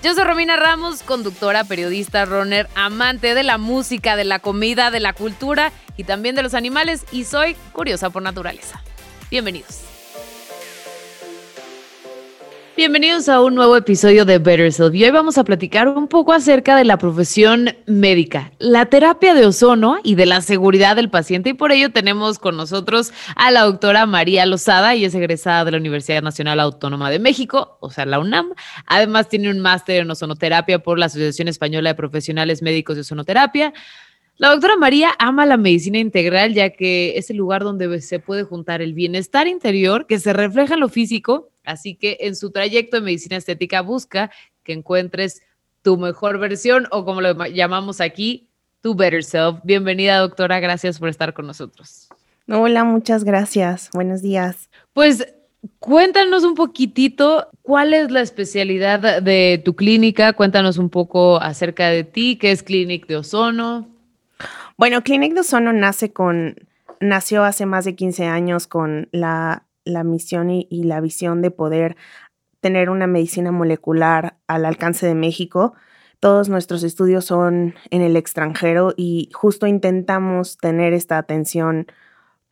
Yo soy Romina Ramos, conductora, periodista, runner, amante de la música, de la comida, de la cultura y también de los animales y soy curiosa por naturaleza. Bienvenidos. Bienvenidos a un nuevo episodio de Better Self y hoy vamos a platicar un poco acerca de la profesión médica, la terapia de ozono y de la seguridad del paciente y por ello tenemos con nosotros a la doctora María Lozada y es egresada de la Universidad Nacional Autónoma de México, o sea, la UNAM. Además tiene un máster en ozonoterapia por la Asociación Española de Profesionales Médicos de Ozonoterapia. La doctora María ama la medicina integral ya que es el lugar donde se puede juntar el bienestar interior que se refleja en lo físico Así que en su trayecto de medicina estética busca que encuentres tu mejor versión o como lo llamamos aquí, tu better self. Bienvenida doctora, gracias por estar con nosotros. Hola, muchas gracias. Buenos días. Pues cuéntanos un poquitito cuál es la especialidad de tu clínica, cuéntanos un poco acerca de ti, qué es Clinic de Ozono. Bueno, Clinic de Ozono nace con, nació hace más de 15 años con la la misión y, la visión de poder tener una medicina molecular al alcance de México. Todos nuestros estudios son en el extranjero y justo intentamos tener esta atención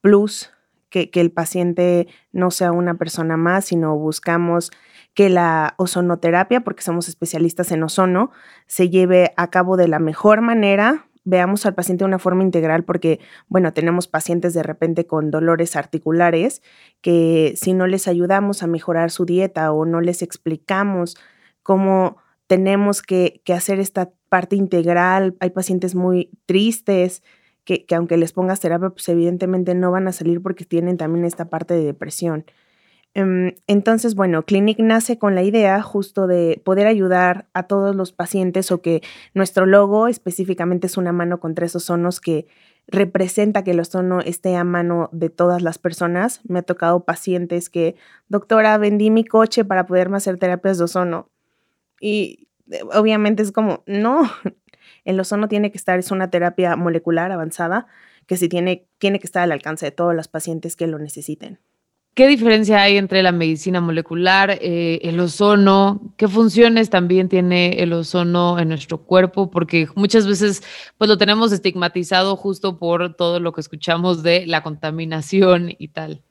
plus, que, que, el paciente no sea una persona más, sino buscamos que la ozonoterapia, porque somos especialistas en ozono, se lleve a cabo de la mejor manera veamos al paciente de una forma integral porque, bueno, tenemos pacientes de repente con dolores articulares que si no les ayudamos a mejorar su dieta o no les explicamos cómo tenemos que, hacer esta parte integral, hay pacientes muy tristes que, que aunque les pongas terapia, pues evidentemente no van a salir porque tienen también esta parte de depresión. Em, entonces, bueno, Clinic nace con la idea justo de poder ayudar a todos los pacientes o que nuestro logo específicamente es una mano con tres ozonos que representa que el ozono esté a mano de todas las personas. Me ha tocado pacientes que, doctora, vendí mi coche para poderme hacer terapias de ozono. Y eh, obviamente es como, no, el ozono tiene que estar, es una terapia molecular avanzada que sí tiene, tiene que estar al alcance de todos los pacientes que lo necesiten. ¿Qué diferencia hay entre la medicina molecular, eh, el ozono? ¿Qué funciones también tiene el ozono en nuestro cuerpo? Porque muchas veces pues lo tenemos estigmatizado justo por todo lo que escuchamos de la contaminación y tal.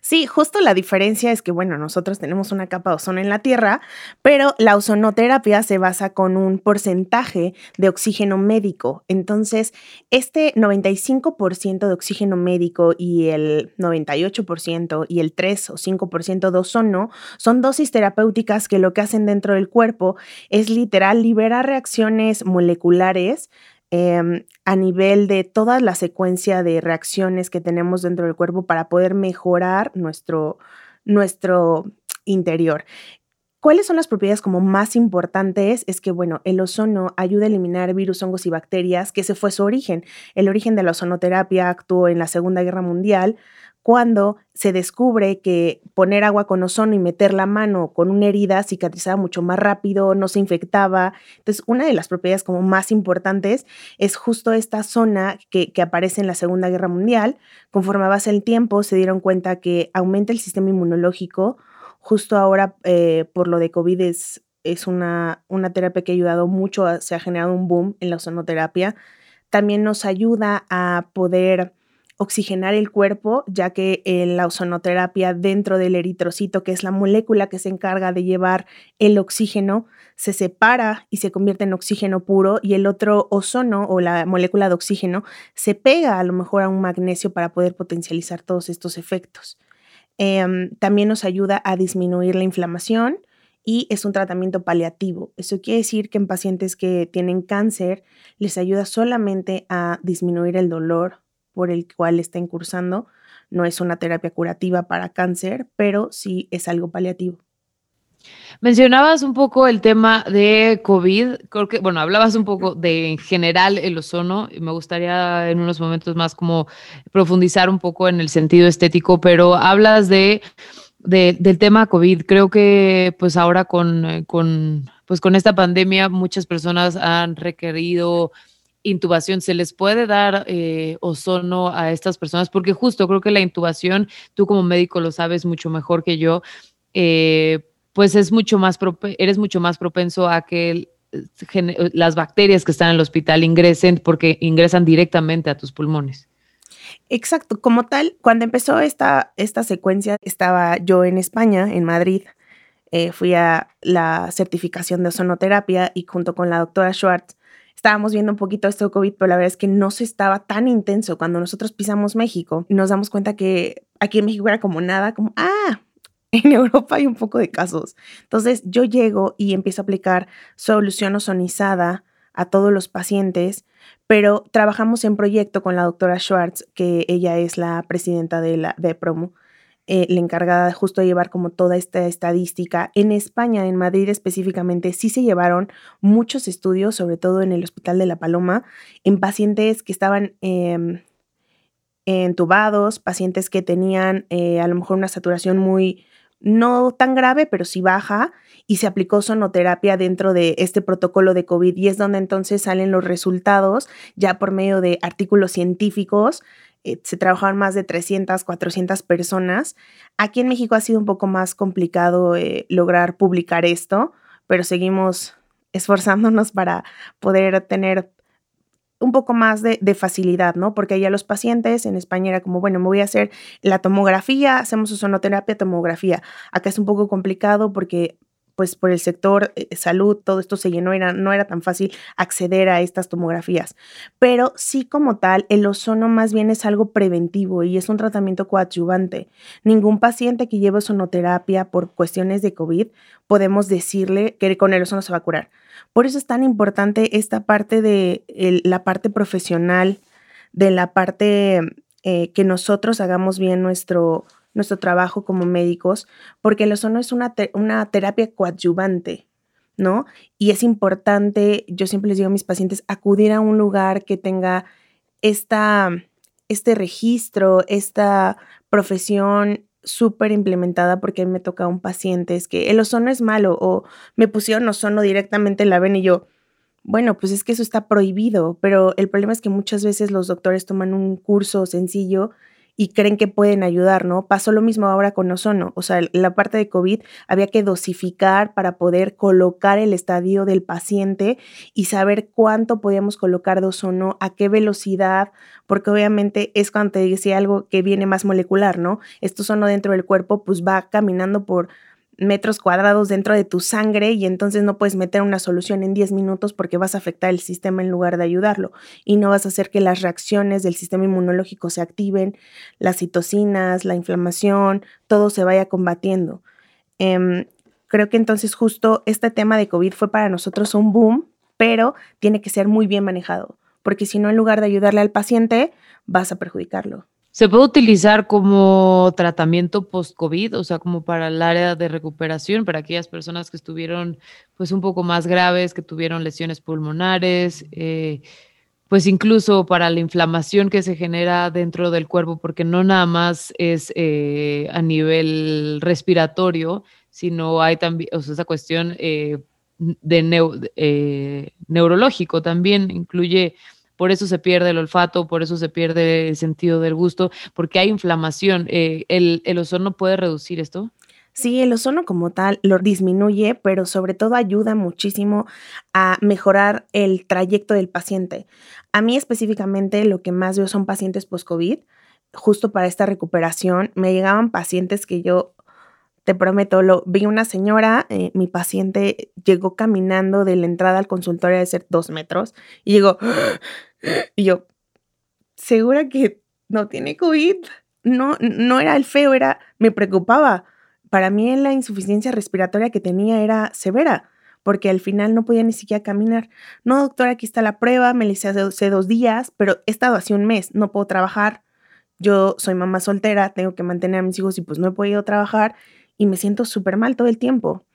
Sí, justo la diferencia es que, bueno, nosotros tenemos una capa de ozono en la Tierra, pero la ozonoterapia se basa con un porcentaje de oxígeno médico. Entonces, este 95% de oxígeno médico y el 98% y el 3 o 5% de ozono son dosis terapéuticas que lo que hacen dentro del cuerpo es literal liberar reacciones moleculares Em, a nivel de toda la secuencia de reacciones que tenemos dentro del cuerpo para poder mejorar nuestro, nuestro interior. ¿Cuáles son las propiedades como más importantes? Es que, bueno, el ozono ayuda a eliminar virus, hongos y bacterias, que ese fue su origen. El origen de la ozonoterapia actuó en la Segunda Guerra Mundial cuando se descubre que poner agua con ozono y meter la mano con una herida cicatrizaba mucho más rápido, no se infectaba. Entonces, una de las propiedades como más importantes es justo esta zona que, aparece en la Segunda Guerra Mundial. Conforme avanza el tiempo, se dieron cuenta que aumenta el sistema inmunológico. Justo ahora, eh, por lo de COVID, es, es una, una terapia que ha ayudado mucho, se ha generado un boom en la ozonoterapia. También nos ayuda a poder oxigenar el cuerpo, ya que la ozonoterapia dentro del eritrocito, que es la molécula que se encarga de llevar el oxígeno, se separa y se convierte en oxígeno puro y el otro ozono o la molécula de oxígeno se pega a lo mejor a un magnesio para poder potencializar todos estos efectos. Em, también nos ayuda a disminuir la inflamación y es un tratamiento paliativo. Eso quiere decir que en pacientes que tienen cáncer les ayuda solamente a disminuir el dolor por el cual está incursando. No es una terapia curativa para cáncer, pero sí es algo paliativo. Mencionabas un poco el tema de COVID, creo que, bueno, hablabas un poco de en general el ozono, me gustaría en unos momentos más como profundizar un poco en el sentido estético, pero hablas de, del tema COVID. Creo que pues ahora con, con, pues con esta pandemia muchas personas han requerido intubación, ¿se les puede dar eh, ozono a estas personas? Porque justo creo que la intubación, tú como médico lo sabes mucho mejor que yo, eh, pues es mucho más, eres mucho más propenso a que las bacterias que están en el hospital ingresen porque ingresan directamente a tus pulmones. Exacto, como tal, cuando empezó esta, esta secuencia, estaba yo en España, en Madrid, eh, fui a la certificación de ozonoterapia y junto con la doctora Schwartz estábamos viendo un poquito esto de COVID, pero la verdad es que no se estaba tan intenso. Cuando nosotros pisamos México, nos damos cuenta que aquí en México era como nada, como, ah, en Europa hay un poco de casos. Entonces yo llego y empiezo a aplicar solución ozonizada a todos los pacientes, pero trabajamos en proyecto con la doctora Schwartz, que ella es la presidenta de, la, de Promo, eh, la encargada justo de llevar como toda esta estadística. En España, en Madrid específicamente, sí se llevaron muchos estudios, sobre todo en el Hospital de la Paloma, en pacientes que estaban... Em, entubados, pacientes que tenían eh, a lo mejor una saturación muy, no tan grave, pero sí baja, y se aplicó sonoterapia dentro de este protocolo de COVID y es donde entonces salen los resultados ya por medio de artículos científicos. Eh, se trabajaron más de 300, 400 personas. Aquí en México ha sido un poco más complicado eh, lograr publicar esto, pero seguimos esforzándonos para poder tener un poco más de, facilidad, ¿no? Porque allá los pacientes en España era como, bueno, me voy a hacer la tomografía, hacemos ozonoterapia, tomografía. Acá es un poco complicado porque pues por el sector eh, salud todo esto se llenó, era, no era tan fácil acceder a estas tomografías. Pero sí como tal, el ozono más bien es algo preventivo y es un tratamiento coadyuvante. Ningún paciente que lleve ozonoterapia por cuestiones de COVID podemos decirle que con el ozono se va a curar. Por eso es tan importante esta parte de la parte profesional, de la parte eh, que nosotros hagamos bien nuestro, nuestro trabajo como médicos, porque el ozono es una, una terapia coadyuvante, ¿no? Y es importante, yo siempre les digo a mis pacientes, acudir a un lugar que tenga esta, este registro, esta profesión súper implementada porque me toca un paciente, es que el ozono es malo o me pusieron ozono directamente en la vena y yo, bueno, pues es que eso está prohibido, pero el problema es que muchas veces los doctores toman un curso sencillo y creen que pueden ayudar, ¿no? Pasó lo mismo ahora con ozono, o sea, la parte de COVID había que dosificar para poder colocar el estadio del paciente y saber cuánto podíamos colocar de ozono, a qué velocidad, porque obviamente es cuando te decía algo que viene más molecular, ¿no? Esto ozono dentro del cuerpo pues va caminando por metros cuadrados dentro de tu sangre y entonces no puedes meter una solución en 10 minutos porque vas a afectar el sistema en lugar de ayudarlo y no vas a hacer que las reacciones del sistema inmunológico se activen, las citocinas, la inflamación, todo se vaya combatiendo. Em, creo que entonces justo este tema de COVID fue para nosotros un boom, pero tiene que ser muy bien manejado, porque si no, en lugar de ayudarle al paciente, vas a perjudicarlo. ¿Se puede utilizar como tratamiento post-COVID, o sea, como para el área de recuperación, para aquellas personas que estuvieron pues un poco más graves, que tuvieron lesiones pulmonares, eh, pues incluso para la inflamación que se genera dentro del cuerpo, porque no nada más es eh, a nivel respiratorio, sino hay también, o sea, esa cuestión eh, de neurológico también, incluye por eso se pierde el olfato, por eso se pierde el sentido del gusto, porque hay inflamación. Eh, ¿el, ¿El ozono puede reducir esto? Sí, el ozono como tal lo disminuye, pero sobre todo ayuda muchísimo a mejorar el trayecto del paciente. A mí específicamente lo que más veo son pacientes post-COVID. Justo para esta recuperación me llegaban pacientes que yo, te prometo, lo vi una señora, eh, mi paciente llegó caminando de la entrada al consultorio de ser dos metros y llegó, y yo, ¿segura que no tiene COVID? No, no era el feo, era, me preocupaba. Para mí la insuficiencia respiratoria que tenía era severa, porque al final no podía ni siquiera caminar. No, doctora, aquí está la prueba, me la hice hace dos días, pero he estado hace un mes, no puedo trabajar. Yo soy mamá soltera, tengo que mantener a mis hijos y pues no he podido trabajar y me siento súper mal todo el tiempo.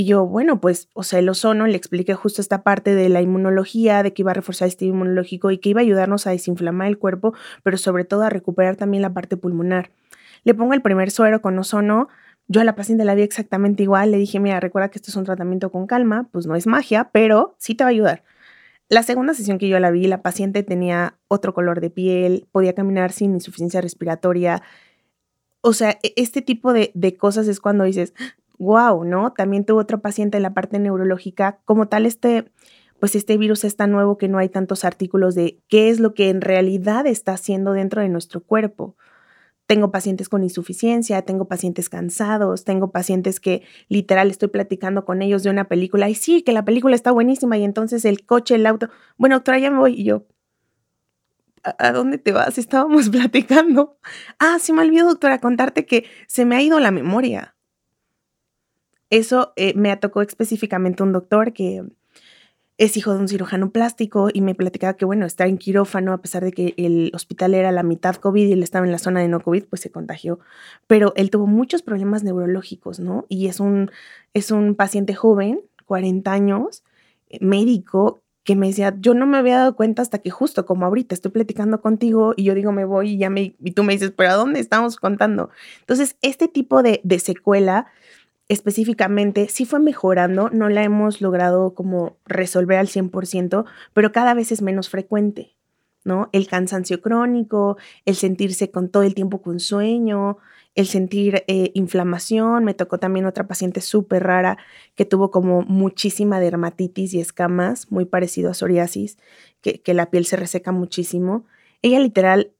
Y yo, bueno, pues, o sea, el ozono, le expliqué justo esta parte de la inmunología, de que iba a reforzar el sistema inmunológico y que iba a ayudarnos a desinflamar el cuerpo, pero sobre todo a recuperar también la parte pulmonar. Le pongo el primer suero con ozono, yo a la paciente la vi exactamente igual, le dije, mira, recuerda que esto es un tratamiento con calma, pues no es magia, pero sí te va a ayudar. La segunda sesión que yo la vi, la paciente tenía otro color de piel, podía caminar sin insuficiencia respiratoria. O sea, e, este tipo de, de cosas es cuando dices, wow, ¿no? También tuvo otro paciente en la parte neurológica, como tal este, pues este virus es tan nuevo que no hay tantos artículos de qué es lo que en realidad está haciendo dentro de nuestro cuerpo. Tengo pacientes con insuficiencia, tengo pacientes cansados, tengo pacientes que literal estoy platicando con ellos de una película y sí, que la película está buenísima y entonces el coche, el auto, bueno, doctora, ya me voy y yo, ¿a, dónde te vas? Estábamos platicando. Ah, sí me olvidó, doctora, contarte que se me ha ido la memoria. Eso eh, me tocó específicamente un doctor que es hijo de un cirujano plástico y me platicaba que, bueno, está en quirófano, a pesar de que el hospital era la mitad COVID y él estaba en la zona de no COVID, pues se contagió. Pero él tuvo muchos problemas neurológicos, ¿no? Y es un, es un paciente joven, 40 años, eh, médico, que me decía, yo no me había dado cuenta hasta que justo como ahorita estoy platicando contigo y yo digo, me voy y ya me, y tú me dices, pero ¿a dónde estamos contando? Entonces, este tipo de secuela específicamente sí fue mejorando, no la hemos logrado como resolver al 100%, pero cada vez es menos frecuente, ¿no? El cansancio crónico, el sentirse con todo el tiempo con sueño, el sentir eh, inflamación. Me tocó también otra paciente súper rara que tuvo como muchísima dermatitis y escamas, muy parecido a psoriasis, que, que la piel se reseca muchísimo. Ella literal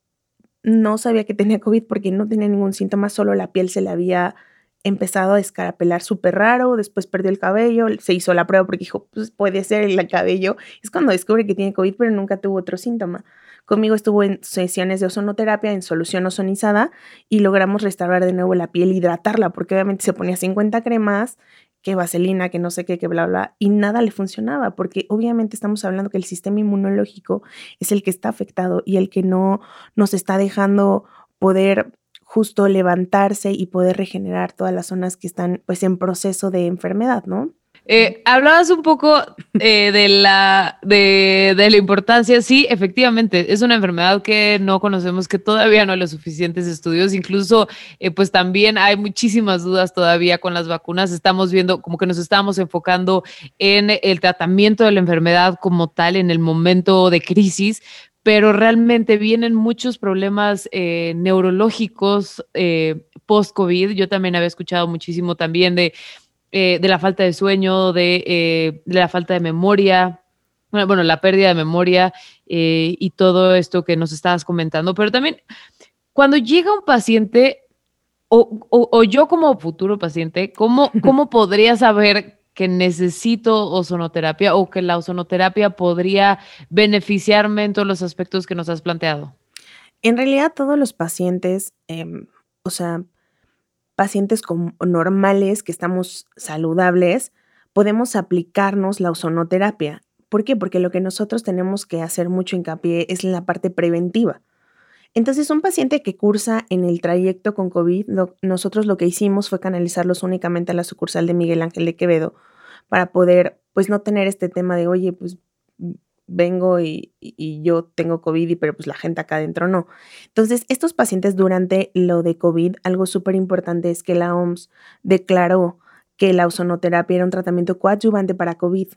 no sabía que tenía COVID porque no tenía ningún síntoma, solo la piel se le había empezado a descarapelar súper raro, después perdió el cabello, se hizo la prueba porque dijo, pues puede ser el cabello. Es cuando descubre que tiene COVID, pero nunca tuvo otro síntoma. Conmigo estuvo en sesiones de ozonoterapia, en solución ozonizada, y logramos restaurar de nuevo la piel, hidratarla, porque obviamente se ponía 50 cremas, que vaselina, que no sé qué, que bla, bla, y nada le funcionaba, porque obviamente estamos hablando que el sistema inmunológico es el que está afectado y el que no nos está dejando poder justo levantarse y poder regenerar todas las zonas que están pues en proceso de enfermedad, ¿no? Eh, hablabas un poco eh, de, la, de, la importancia, sí, efectivamente, es una enfermedad que no conocemos, que todavía no hay los suficientes estudios, incluso eh, pues también hay muchísimas dudas todavía con las vacunas, estamos viendo como que nos estamos enfocando en el tratamiento de la enfermedad como tal en el momento de crisis, pero realmente vienen muchos problemas eh, neurológicos eh, post-COVID. Yo también había escuchado muchísimo también de, eh, de la falta de sueño, de, de, la falta de memoria, bueno, bueno la pérdida de memoria y todo esto que nos estabas comentando, pero también cuando llega un paciente o, o, o yo como futuro paciente, ¿cómo, cómo podría saber que necesito ozonoterapia o que la ozonoterapia podría beneficiarme en todos los aspectos que nos has planteado? En realidad todos los pacientes, em, o sea, pacientes normales que estamos saludables, podemos aplicarnos la ozonoterapia. ¿Por qué? Porque lo que nosotros tenemos que hacer mucho hincapié es en la parte preventiva. Entonces, un paciente que cursa en el trayecto con COVID, nosotros lo que hicimos fue canalizarlos únicamente a la sucursal de Miguel Ángel de Quevedo para poder, pues, no tener este tema de, oye, pues vengo y, yo tengo COVID, pero pues la gente acá adentro no. Entonces, estos pacientes durante lo de COVID, algo súper importante es que la OMS declaró que la ozonoterapia era un tratamiento coadyuvante para COVID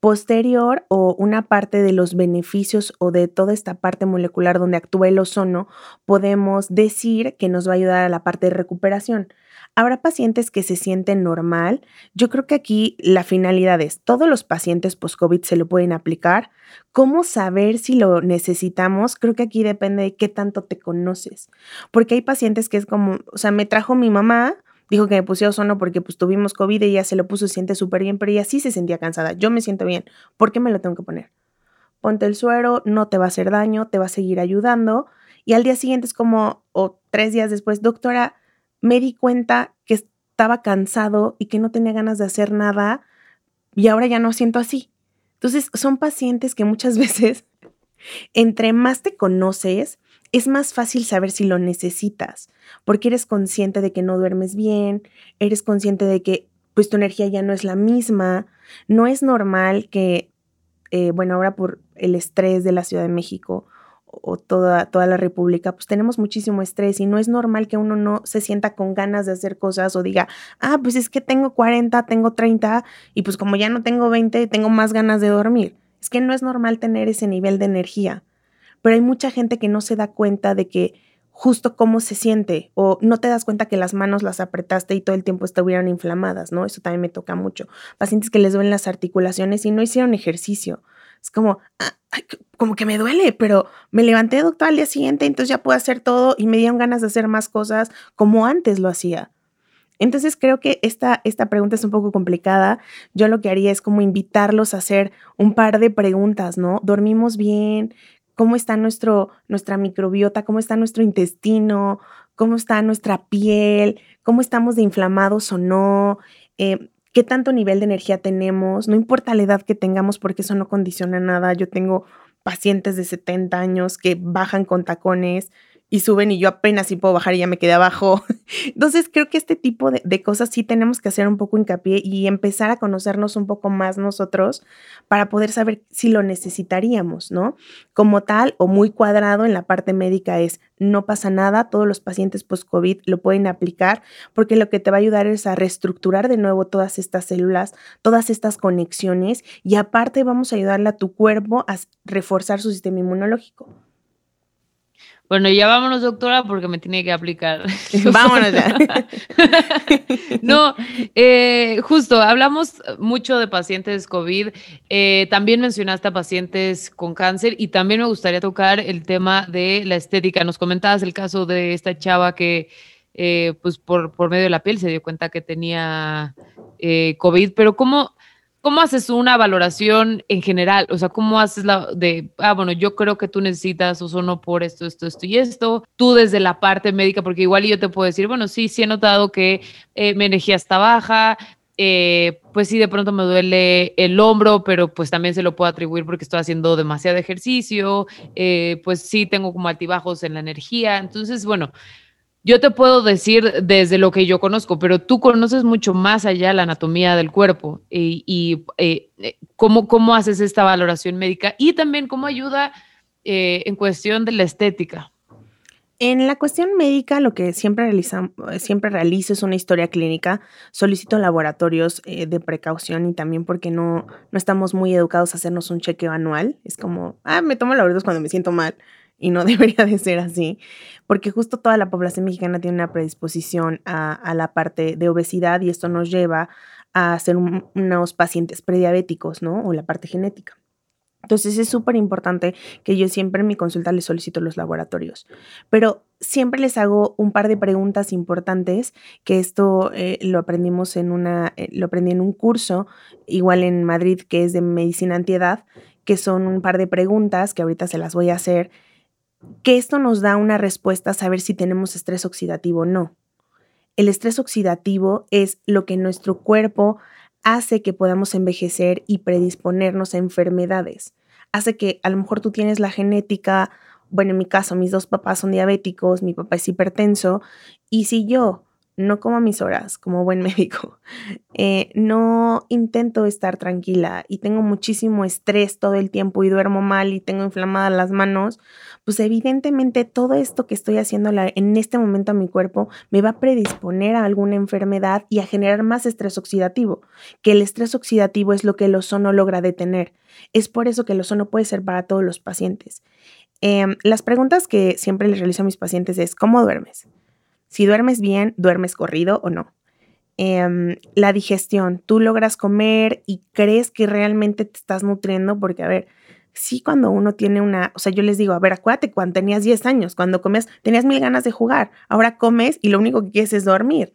posterior o una parte de los beneficios o de toda esta parte molecular donde actúa el ozono, podemos decir que nos va a ayudar a la parte de recuperación. Habrá pacientes que se sienten normal. Yo creo que aquí la finalidad es, todos los pacientes post-COVID se lo pueden aplicar. ¿Cómo saber si lo necesitamos? Creo que aquí depende de qué tanto te conoces. Porque hay pacientes que es como, o sea, me trajo mi mamá, dijo que me puse ozono porque pues tuvimos COVID y ella se lo puso, se siente súper bien, pero ella sí se sentía cansada. Yo me siento bien. ¿Por qué me lo tengo que poner? Ponte el suero, no te va a hacer daño, te va a seguir ayudando. Y al día siguiente es como, o tres días después, doctora, me di cuenta que estaba cansado y que no tenía ganas de hacer nada y ahora ya no siento así. Entonces, son pacientes que muchas veces, entre más te conoces, es más fácil saber si lo necesitas, porque eres consciente de que no duermes bien, eres consciente de que pues tu energía ya no es la misma. No es normal que, eh, bueno, ahora por el estrés de la Ciudad de México o toda, toda la República, pues tenemos muchísimo estrés y no es normal que uno no se sienta con ganas de hacer cosas o diga, ah, pues es que tengo 40, tengo 30 y pues como ya no tengo 20, tengo más ganas de dormir. Es que no es normal tener ese nivel de energía, pero hay mucha gente que no se da cuenta de que justo cómo se siente o no te das cuenta que las manos las apretaste y todo el tiempo estuvieron inflamadas, ¿no? Eso también me toca mucho. Pacientes que les duelen las articulaciones y no hicieron ejercicio. Es como, ah, como que me duele, pero me levanté, doctor, al día siguiente, entonces ya puedo hacer todo y me dieron ganas de hacer más cosas como antes lo hacía. Entonces creo que esta, esta pregunta es un poco complicada. Yo lo que haría es como invitarlos a hacer un par de preguntas, ¿no? ¿Dormimos bien? Cómo está nuestro, nuestra microbiota, cómo está nuestro intestino, cómo está nuestra piel, cómo estamos de inflamados o no, eh, qué tanto nivel de energía tenemos, no importa la edad que tengamos porque eso no condiciona nada. Yo tengo pacientes de 70 años que bajan con tacones, y suben y yo apenas si puedo bajar y ya me quedé abajo. Entonces creo que este tipo de, cosas sí tenemos que hacer un poco hincapié y empezar a conocernos un poco más nosotros para poder saber si lo necesitaríamos, ¿no? Como tal o muy cuadrado en la parte médica es no pasa nada, todos los pacientes post-COVID lo pueden aplicar porque lo que te va a ayudar es a reestructurar de nuevo todas estas células, todas estas conexiones y aparte vamos a ayudarle a tu cuerpo a reforzar su sistema inmunológico. Bueno, ya vámonos, doctora, porque me tiene que aplicar. vámonos ya. no, eh, justo, hablamos mucho de pacientes COVID. Eh, también mencionaste a pacientes con cáncer y también me gustaría tocar el tema de la estética. Nos comentabas el caso de esta chava que, eh, pues, por, por medio de la piel se dio cuenta que tenía COVID, pero ¿cómo? ¿Cómo haces una valoración en general? O sea, ¿cómo haces la de, ah, bueno, yo creo que tú necesitas ozono por esto, esto, esto y esto? Tú desde la parte médica, porque igual yo te puedo decir, bueno, sí, sí he notado que eh, mi energía está baja, eh, pues sí, de pronto me duele el hombro, pero pues también se lo puedo atribuir porque estoy haciendo demasiado ejercicio, eh, pues sí tengo como altibajos en la energía. Entonces, bueno, yo te puedo decir desde lo que yo conozco, pero tú conoces mucho más allá la anatomía del cuerpo y, eh, eh, cómo, cómo haces esta valoración médica y también cómo ayuda eh, en cuestión de la estética. En la cuestión médica, lo que siempre, siempre realizo es una historia clínica. Solicito laboratorios de precaución y también porque no, no estamos muy educados a hacernos un chequeo anual. Es como, ah, me tomo laboratorios cuando me siento mal y no debería de ser así, porque justo toda la población mexicana tiene una predisposición a, la parte de obesidad y esto nos lleva a ser unos pacientes prediabéticos, ¿no? O la parte genética. Entonces es súper importante que yo siempre en mi consulta les solicito los laboratorios, pero siempre les hago un par de preguntas importantes, que esto eh, lo aprendimos en una, eh, lo aprendí en un curso, igual en Madrid, que es de medicina antiedad, que son un par de preguntas que ahorita se las voy a hacer que esto nos da una respuesta a saber si tenemos estrés oxidativo o no. El estrés oxidativo es lo que nuestro cuerpo hace que podamos envejecer y predisponernos a enfermedades. Hace que a lo mejor tú tienes la genética, bueno, en mi caso mis dos papás son diabéticos, mi papá es hipertenso, y si yo no como a mis horas como buen médico, eh, no intento estar tranquila y tengo muchísimo estrés todo el tiempo y duermo mal y tengo inflamadas las manos, pues evidentemente todo esto que estoy haciendo en este momento a mi cuerpo me va a predisponer a alguna enfermedad y a generar más estrés oxidativo, que el estrés oxidativo es lo que el ozono logra detener. Es por eso que el ozono puede ser para todos los pacientes. Em, las preguntas que siempre les realizo a mis pacientes es, ¿cómo duermes? Si duermes bien, duermes corrido o no. Em, la digestión, tú logras comer y crees que realmente te estás nutriendo, porque a ver, sí cuando uno tiene una, o sea, yo les digo, a ver, acuérdate cuando tenías 10 años, cuando comías, tenías mil ganas de jugar, ahora comes y lo único que quieres es dormir.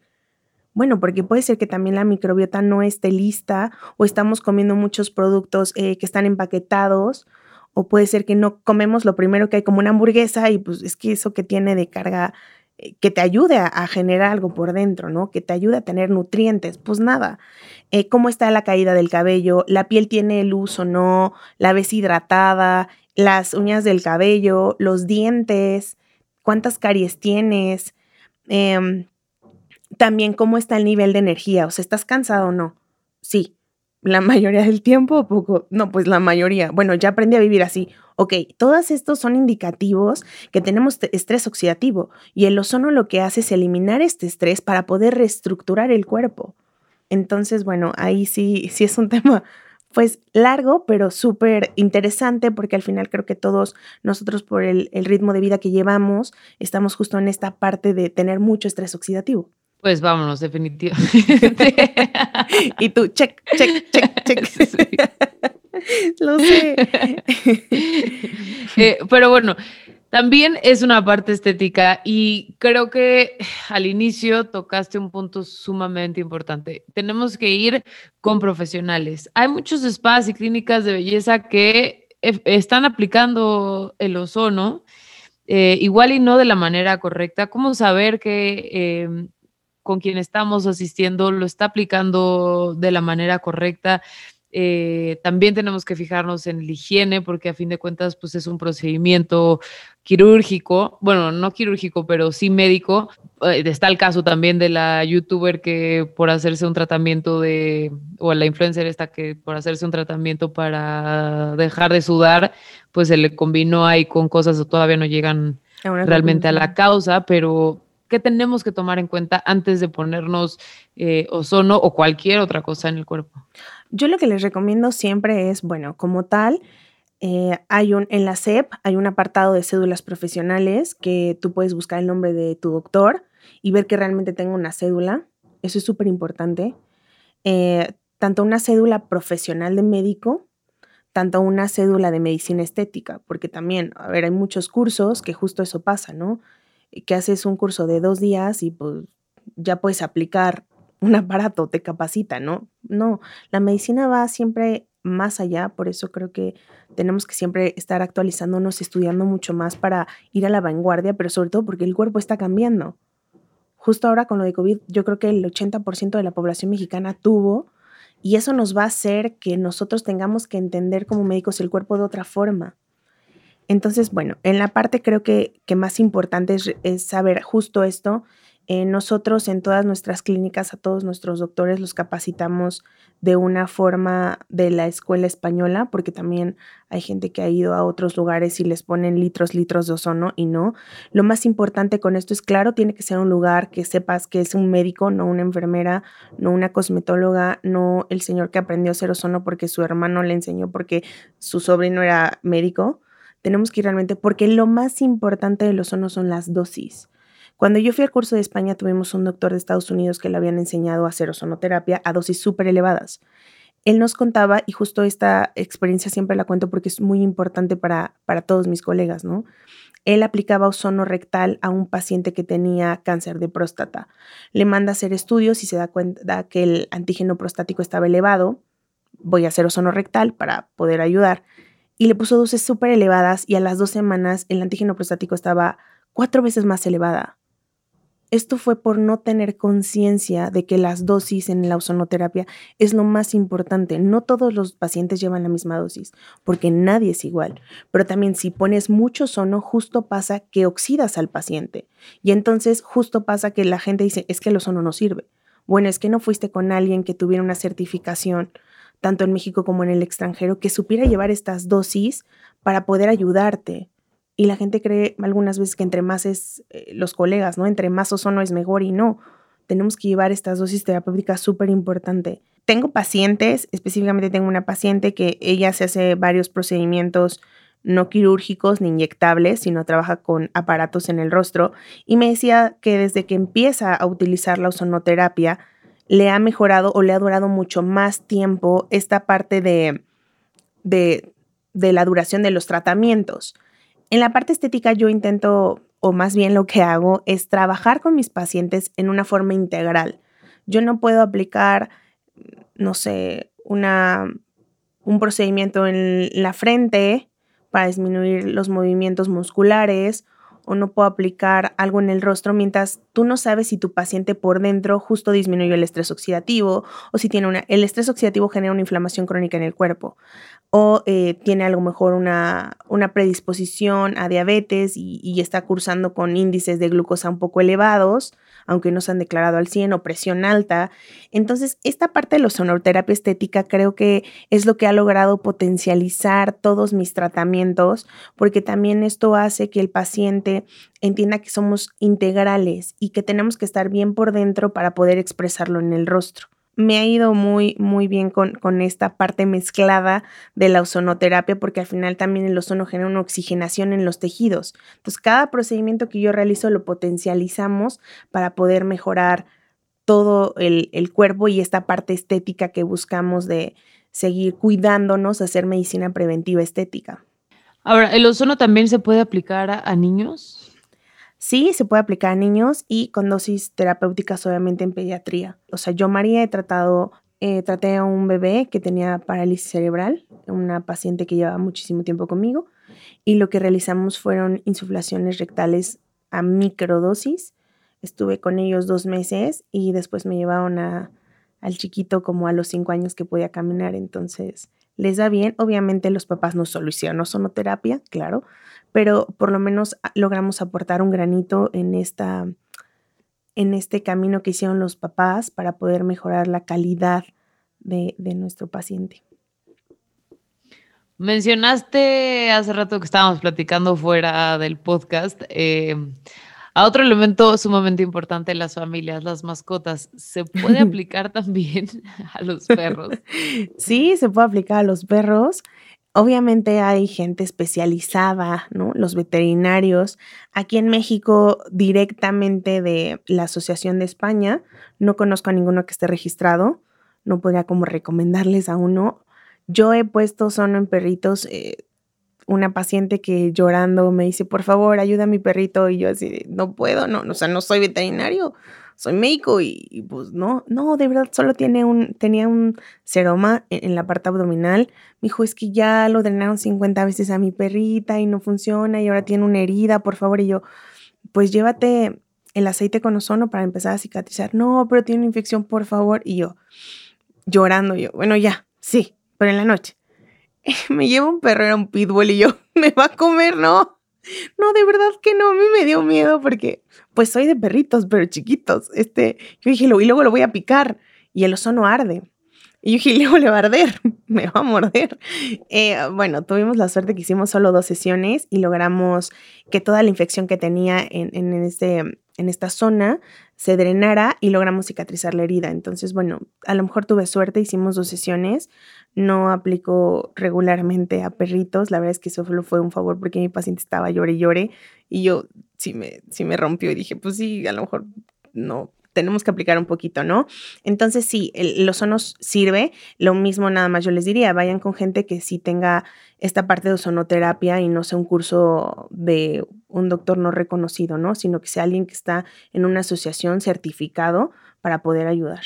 Bueno, porque puede ser que también la microbiota no esté lista o estamos comiendo muchos productos eh, que están empaquetados o puede ser que no comemos lo primero que hay como una hamburguesa y pues es que eso que tiene de carga que te ayude a, generar algo por dentro, ¿no? Que te ayude a tener nutrientes. Pues nada, eh, cómo está la caída del cabello, la piel tiene luz o no, la ves hidratada, las uñas del cabello, los dientes, cuántas caries tienes. Em, También cómo está el nivel de energía, o sea, ¿estás cansado o no? Sí. La mayoría del tiempo o poco. No, pues la mayoría. Bueno, ya aprendí a vivir así. Ok, todos estos son indicativos que tenemos estrés oxidativo y el ozono lo que hace es eliminar este estrés para poder reestructurar el cuerpo. Entonces, bueno, ahí sí, sí es un tema pues largo, pero súper interesante porque al final creo que todos nosotros por el, el, ritmo de vida que llevamos estamos justo en esta parte de tener mucho estrés oxidativo. Pues vámonos, definitivamente. y tú, check, check, check, check. Lo sé. Eh, pero bueno, también es una parte estética y creo que al inicio tocaste un punto sumamente importante. Tenemos que ir con profesionales. Hay muchos spas y clínicas de belleza que están aplicando el ozono, eh, igual y no de la manera correcta. ¿Cómo saber que em, con quien estamos asistiendo lo está aplicando de la manera correcta? Eh, también tenemos que fijarnos en la higiene porque a fin de cuentas pues es un procedimiento quirúrgico, bueno, no quirúrgico, pero sí médico. Eh, está el caso también de la youtuber que por hacerse un tratamiento de, o la influencer esta que por hacerse un tratamiento para dejar de sudar, pues se le combinó ahí con cosas que todavía no llegan realmente a la causa, pero ¿qué tenemos que tomar en cuenta antes de ponernos eh, ozono o cualquier otra cosa en el cuerpo? Yo lo que les recomiendo siempre es, bueno, como tal, eh, hay un, en la SEP hay un apartado de cédulas profesionales que tú puedes buscar el nombre de tu doctor y ver que realmente tenga una cédula. Eso es súper importante. Eh, tanto una cédula profesional de médico, tanto una cédula de medicina estética, porque también, a ver, hay muchos cursos que justo eso pasa, ¿no? Que haces un curso de dos días y pues ya puedes aplicar un aparato te capacita, ¿no? No, la medicina va siempre más allá, por eso creo que tenemos que siempre estar actualizándonos, estudiando mucho más para ir a la vanguardia, pero sobre todo porque el cuerpo está cambiando. Justo ahora con lo de COVID, yo creo que el 80% de la población mexicana tuvo y eso nos va a hacer que nosotros tengamos que entender como médicos el cuerpo de otra forma. Entonces, bueno, en la parte creo que, que más importante es, saber justo esto eh, nosotros en todas nuestras clínicas a todos nuestros doctores los capacitamos de una forma de la escuela española, porque también hay gente que ha ido a otros lugares y les ponen litros, litros de ozono y no. Lo más importante con esto es, claro, tiene que ser un lugar que sepas que es un médico, no una enfermera, no una cosmetóloga, no el señor que aprendió a hacer ozono porque su hermano le enseñó porque su sobrino era médico. Tenemos que ir realmente, porque lo más importante del ozono son las dosis. Cuando yo fui al curso de España tuvimos un doctor de Estados Unidos que le habían enseñado a hacer ozonoterapia a dosis súper elevadas. Él nos contaba, y justo esta experiencia siempre la cuento porque es muy importante para, para todos mis colegas, ¿no? Él aplicaba ozono rectal a un paciente que tenía cáncer de próstata. Le manda a hacer estudios y se da cuenta que el antígeno prostático estaba elevado. Voy a hacer ozono rectal para poder ayudar. Y le puso dosis súper elevadas y a las dos semanas el antígeno prostático estaba cuatro veces más elevada. Esto fue por no tener conciencia de que las dosis en la ozonoterapia es lo más importante. No todos los pacientes llevan la misma dosis, porque nadie es igual. Pero también si pones mucho ozono, justo pasa que oxidas al paciente. Y entonces justo pasa que la gente dice, es que el ozono no sirve. Bueno, es que no fuiste con alguien que tuviera una certificación, tanto en México como en el extranjero, que supiera llevar estas dosis para poder ayudarte. Y la gente cree algunas veces que entre más es eh, los colegas, ¿no? Entre más ozono es mejor y no. Tenemos que llevar estas dosis terapéuticas súper importante. Tengo pacientes, específicamente tengo una paciente que ella se hace varios procedimientos no quirúrgicos ni inyectables, sino trabaja con aparatos en el rostro y me decía que desde que empieza a utilizar la ozonoterapia le ha mejorado o le ha durado mucho más tiempo esta parte de, de, de la duración de los tratamientos. En la parte estética yo intento, o más bien lo que hago, es trabajar con mis pacientes en una forma integral. Yo no puedo aplicar, no sé, una, un procedimiento en la frente para disminuir los movimientos musculares o no puedo aplicar algo en el rostro mientras tú no sabes si tu paciente por dentro justo disminuyó el estrés oxidativo o si tiene una, el estrés oxidativo genera una inflamación crónica en el cuerpo o eh, tiene a lo mejor una, una predisposición a diabetes y, y, está cursando con índices de glucosa un poco elevados, aunque no se han declarado al 100 o presión alta. Entonces, esta parte de la sonoterapia estética creo que es lo que ha logrado potencializar todos mis tratamientos, porque también esto hace que el paciente entienda que somos integrales y que tenemos que estar bien por dentro para poder expresarlo en el rostro me ha ido muy, muy bien con, con, esta parte mezclada de la ozonoterapia, porque al final también el ozono genera una oxigenación en los tejidos. Entonces, cada procedimiento que yo realizo lo potencializamos para poder mejorar todo el, el cuerpo y esta parte estética que buscamos de seguir cuidándonos, hacer medicina preventiva estética. Ahora, ¿el ozono también se puede aplicar a, a niños? Sí, se puede aplicar a niños y con dosis terapéuticas obviamente en pediatría. O sea, yo María he tratado, eh, traté a un bebé que tenía parálisis cerebral, una paciente que llevaba muchísimo tiempo conmigo y lo que realizamos fueron insuflaciones rectales a microdosis. Estuve con ellos dos meses y después me llevaron a, al chiquito como a los cinco años que podía caminar. Entonces, les da bien. Obviamente los papás no solo hicieron ozonoterapia, claro, pero por lo menos ah, logramos aportar un granito en esta en este camino que hicieron los papás para poder mejorar la calidad de, nuestro paciente. Mencionaste hace rato que estábamos platicando fuera del podcast eh, a otro elemento sumamente importante en las familias, las mascotas. ¿Se puede aplicar también a los perros? Sí, se puede aplicar a los perros. Obviamente hay gente especializada, ¿no? Los veterinarios. Aquí en México, directamente de la Asociación de España, no conozco a ninguno que esté registrado. No podría como recomendarles a uno. Yo he puesto sono en perritos. Eh, una paciente que llorando me dice, por favor, ayuda a mi perrito. Y yo así, no puedo, no, o sea, no soy veterinario soy médico y, pues no, no, de verdad solo tiene un, tenía un seroma en, la parte abdominal. Me dijo, es que ya lo drenaron 50 veces a mi perrita y no funciona y ahora tiene una herida, por favor. Y yo, pues llévate el aceite con ozono para empezar a cicatrizar. No, pero tiene una infección, por favor. Y yo, llorando, yo, bueno, ya, sí, pero en la noche. me lleva un perro, era un pitbull y yo, me va a comer, ¿no? No, de verdad que no, a mí me dio miedo porque pues soy de perritos, pero chiquitos. Este, yo dije, y luego lo voy a picar y el oso arde. Y yo dije, luego le va a arder, me va a morder. Eh, bueno, tuvimos la suerte que hicimos solo dos sesiones y logramos que toda la infección que tenía en, en, este, en esta zona se drenara y logramos cicatrizar la herida. Entonces, bueno, a lo mejor tuve suerte, hicimos dos sesiones, no aplico regularmente a perritos. La verdad es que eso solo fue un favor porque mi paciente estaba llore y llore y yo sí me, sí me rompió y dije, pues sí, a lo mejor no tenemos que aplicar un poquito, ¿no? Entonces sí, el, los ozonos sirve. Lo mismo nada más yo les diría, vayan con gente que sí tenga esta parte de ozonoterapia y no sea un curso de un doctor no reconocido, ¿no? Sino que sea alguien que está en una asociación certificado para poder ayudar.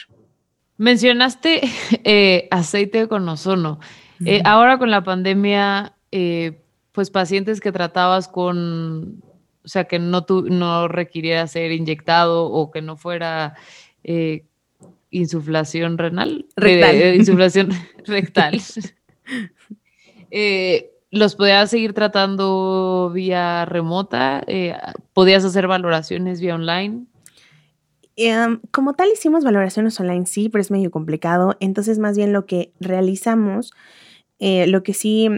Mencionaste eh, aceite con ozono. Eh, ahora con la pandemia, eh, pues pacientes que tratabas con, o sea, que no, no requiriera ser inyectado o que no fuera insuflación renal. Rectal. insuflación rectal. ¿Los podías seguir tratando vía remota? ¿Podías hacer valoraciones vía online? Em, como tal hicimos valoraciones online, sí, pero es medio complicado. Entonces, más bien lo que realizamos, eh, lo que sí,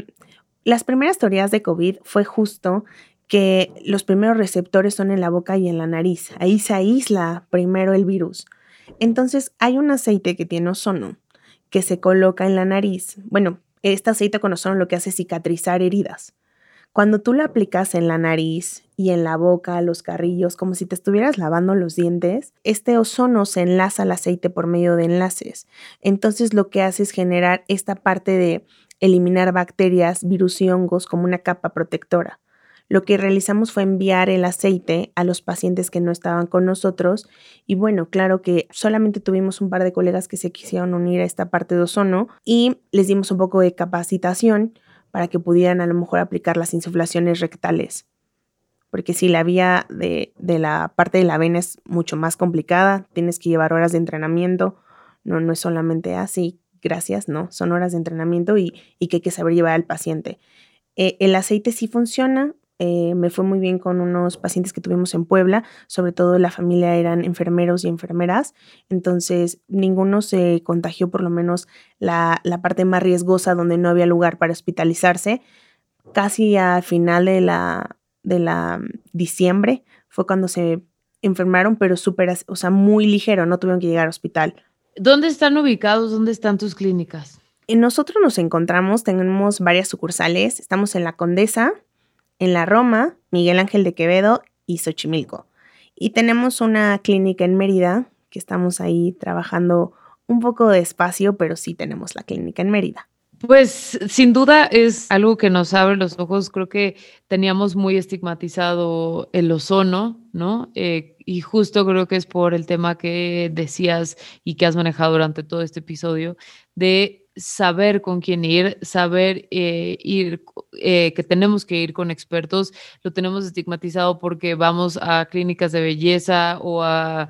las primeras teorías de COVID fue justo que los primeros receptores son en la boca y en la nariz. Ahí se aísla primero el virus. Entonces, hay un aceite que tiene ozono que se coloca en la nariz. Bueno, este aceite con ozono lo que hace es cicatrizar heridas. Cuando tú lo aplicas en la nariz y en la boca, los carrillos, como si te estuvieras lavando los dientes, este ozono se enlaza al aceite por medio de enlaces. Entonces lo que hace es generar esta parte de eliminar bacterias, virus y hongos como una capa protectora. Lo que realizamos fue enviar el aceite a los pacientes que no estaban con nosotros y bueno, claro que solamente tuvimos un par de colegas que se quisieron unir a esta parte de ozono y les dimos un poco de capacitación para que pudieran a lo mejor aplicar las insuflaciones rectales. porque si la vía de, la parte de la vena es mucho más complicada, tienes que llevar horas de entrenamiento, no, no es solamente así, gracias, no, son horas de entrenamiento y, que hay que saber llevar al paciente. Eh, el aceite sí funciona, eh, me fue muy bien con unos pacientes que tuvimos en Puebla, sobre todo la familia eran enfermeros y enfermeras, entonces ninguno se contagió por lo menos la, la parte más riesgosa donde no había lugar para hospitalizarse. Casi al final de la, de la mm, diciembre fue cuando se enfermaron, pero súper, o sea, muy ligero, no tuvieron que llegar al hospital. ¿Dónde están ubicados? ¿Dónde están tus clínicas? Y nosotros nos encontramos, tenemos varias sucursales, estamos en la Condesa, en la Roma, Miguel Ángel de Quevedo y Xochimilco. Y tenemos una clínica en Mérida, que estamos ahí trabajando un poco despacio, pero sí tenemos la clínica en Mérida. Pues sin duda es algo que nos abre los ojos. Creo que teníamos muy estigmatizado el ozono, ¿no? Eh, y justo creo que es por el tema que decías y que has manejado durante todo este episodio, de saber con quién ir, saber eh, ir, eh, que tenemos que ir con expertos. Lo tenemos estigmatizado porque vamos a clínicas de belleza o a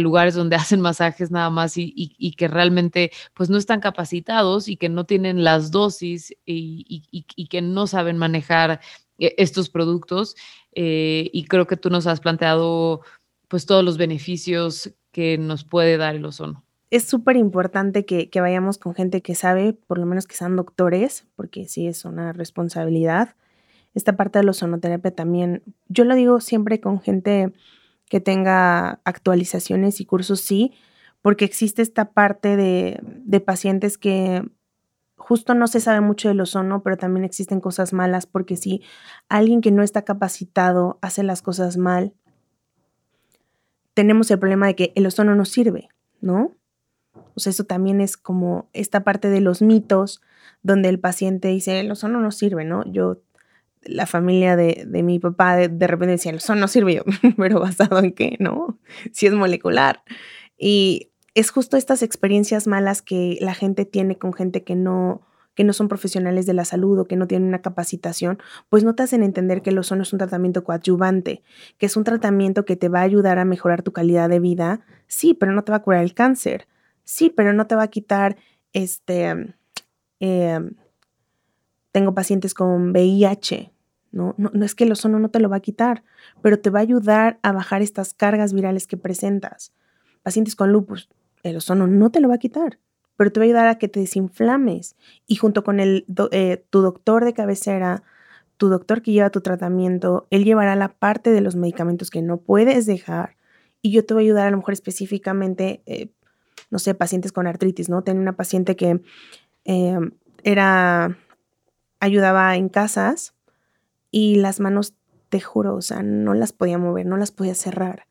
lugares donde hacen masajes nada más y, que realmente pues no están capacitados y que no tienen las dosis y, que no saben manejar eh, estos productos. Y creo que tú nos has planteado pues todos los beneficios que nos puede dar el ozono. Es súper importante que, que vayamos con gente que sabe, por lo menos que sean doctores, porque sí es una responsabilidad. Esta parte de la ozonoterapia también, yo lo digo siempre con gente que tenga actualizaciones y cursos, sí, porque existe esta parte de, pacientes que justo no se sabe mucho del ozono, pero también existen cosas malas, porque si alguien que no está capacitado hace las cosas mal, tenemos el problema de que el ozono no sirve, ¿no? Sea, eso también es como esta parte de los mitos donde el paciente dice, el ozono no sirve, ¿no? Yo la familia de, mi papá de, repente decía, eso no sirvió, pero basado en qué, ¿no? Si es molecular. Y es justo estas experiencias malas que la gente tiene con gente que no, que no son profesionales de la salud o que no tienen una capacitación, pues no te hacen entender que el ozono es un tratamiento coadyuvante, que es un tratamiento que te va a ayudar a mejorar tu calidad de vida, sí, pero no te va a curar el cáncer, sí, pero no te va a quitar este... Eh, tengo pacientes con VIH, ¿no? ¿no? es que el ozono no te lo va a quitar, pero te va a ayudar a bajar estas cargas virales que presentas. Pacientes con lupus, el ozono no te lo va a quitar, pero te va a ayudar a que te desinflames. Y junto con el, eh, tu doctor de cabecera, tu doctor que lleva tu tratamiento, él llevará la parte de los medicamentos que no puedes dejar y yo te voy a ayudar a lo mejor específicamente, eh, no sé, pacientes con artritis, ¿no? Tenía una paciente que eh, era, ayudaba en casas y las manos, te juro, o sea, no las podía mover, no las podía cerrar.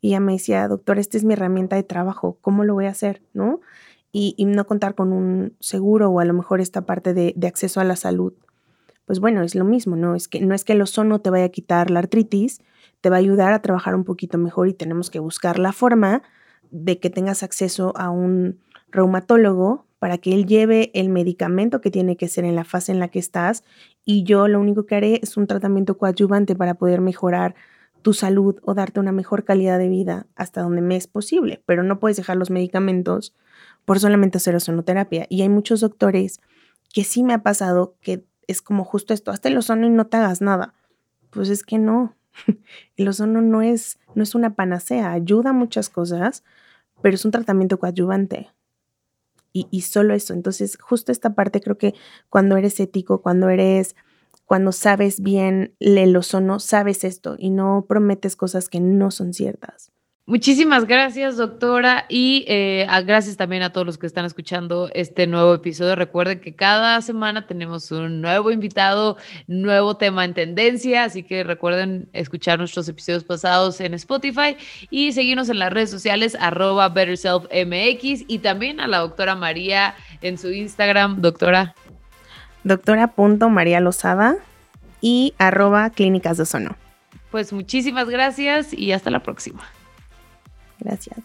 Y ella me decía, doctor, esta es mi herramienta de trabajo, ¿cómo lo voy a hacer? ¿No? Y, no contar con un seguro o a lo mejor esta parte de, acceso a la salud. Pues bueno, es lo mismo, ¿no? Es que no es que el ozono te vaya a quitar la artritis, te va a ayudar a trabajar un poquito mejor y tenemos que buscar la forma de que tengas acceso a un reumatólogo para que él lleve el medicamento que tiene que ser en la fase en la que estás y yo lo único que haré es un tratamiento coadyuvante para poder mejorar tu salud o darte una mejor calidad de vida hasta donde me es posible, pero no puedes dejar los medicamentos por solamente hacer ozonoterapia. Y hay muchos doctores que sí me ha pasado que es como justo esto, hasta el ozono y no te hagas nada. Pues es que no, el ozono no es, no es una panacea, ayuda a muchas cosas, pero es un tratamiento coadyuvante y, solo eso. Entonces, justo esta parte creo que cuando eres ético, cuando eres, cuando sabes bien el ozono, sabes esto y no prometes cosas que no son ciertas. Muchísimas gracias, doctora, y eh, gracias también a todos los que están escuchando este nuevo episodio. Recuerden que cada semana tenemos un nuevo invitado, nuevo tema en tendencia, así que recuerden escuchar nuestros episodios pasados en Spotify y seguirnos en las redes sociales arroba BetterSelfMX y también a la doctora María en su Instagram, doctora. Doctora María Lozada y arroba clínicas de ozono. Pues muchísimas gracias y hasta la próxima. Gracias.